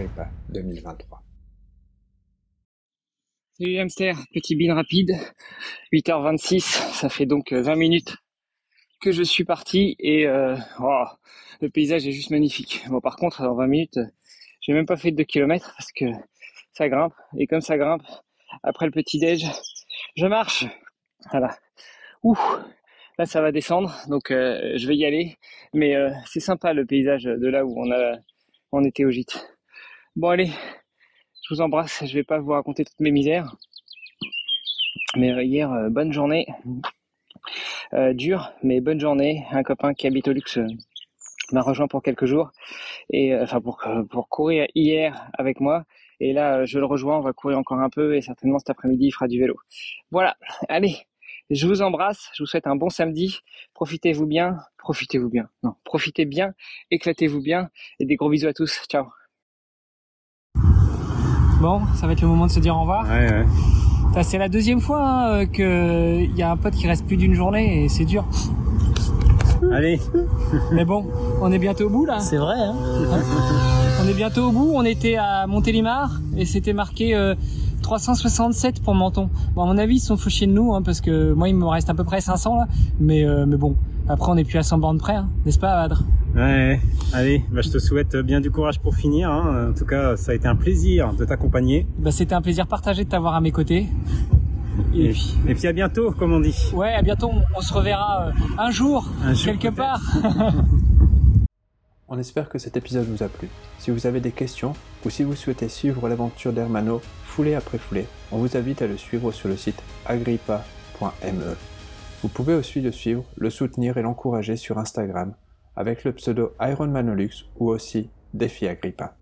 Agrippa 2023. Salut hamster, petit bin rapide, 8h26, ça fait donc 20 euh, minutes que je suis parti et euh, oh, le paysage est juste magnifique. Bon par contre, en 20 minutes, j'ai même pas fait de 2 km parce que ça grimpe et comme ça grimpe, après le petit déj, je marche. Voilà. Ouh, là ça va descendre, donc euh, je vais y aller. Mais c'est sympa le paysage de là où on a on était au gîte. Bon allez, je vous embrasse, je vais pas vous raconter toutes mes misères. Mais euh, hier, euh, bonne journée. Euh, dur, mais bonne journée. Un copain qui habite au luxe m'a rejoint pour quelques jours. Et enfin pour pour courir hier avec moi. Et là je le rejoins. On va courir encore un peu et certainement cet après-midi il fera du vélo. Voilà. Allez. Je vous embrasse. Je vous souhaite un bon samedi. Profitez-vous bien. Profitez-vous bien. Non profitez bien. Éclatez-vous bien. Et des gros bisous à tous. Ciao Bon, ça va être le moment de se dire au revoir. Ouais, ouais. C'est la deuxième fois hein, qu'il y a un pote qui reste plus d'une journée et c'est dur. Allez. Mais bon, on est bientôt au bout là. C'est vrai. Hein on est bientôt au bout. On était à Montélimar et c'était marqué 367 euh, pour Menton. Bon, à mon avis, ils sont fauchés de nous hein, parce que moi, il me reste à peu près 500 là. Mais, euh, mais bon, après, on n'est plus à 100 bornes près, hein, n'est-ce pas, Adre Ouais, allez, bah, je te souhaite bien du courage pour finir. Hein. En tout cas, ça a été un plaisir de t'accompagner. Bah, C'était un plaisir partagé de t'avoir à mes côtés. Et, puis... à bientôt, comme on dit. Ouais, à bientôt. On se reverra euh, un jour, quelque part. on espère que cet épisode vous a plu. Si vous avez des questions ou si vous souhaitez suivre l'aventure d'Hermano foulée après foulée, on vous invite à le suivre sur le site agrippa.me. Vous pouvez aussi le suivre, le soutenir et l'encourager sur Instagram avec le pseudo Ironmanolux ou aussi Défi Agrippa.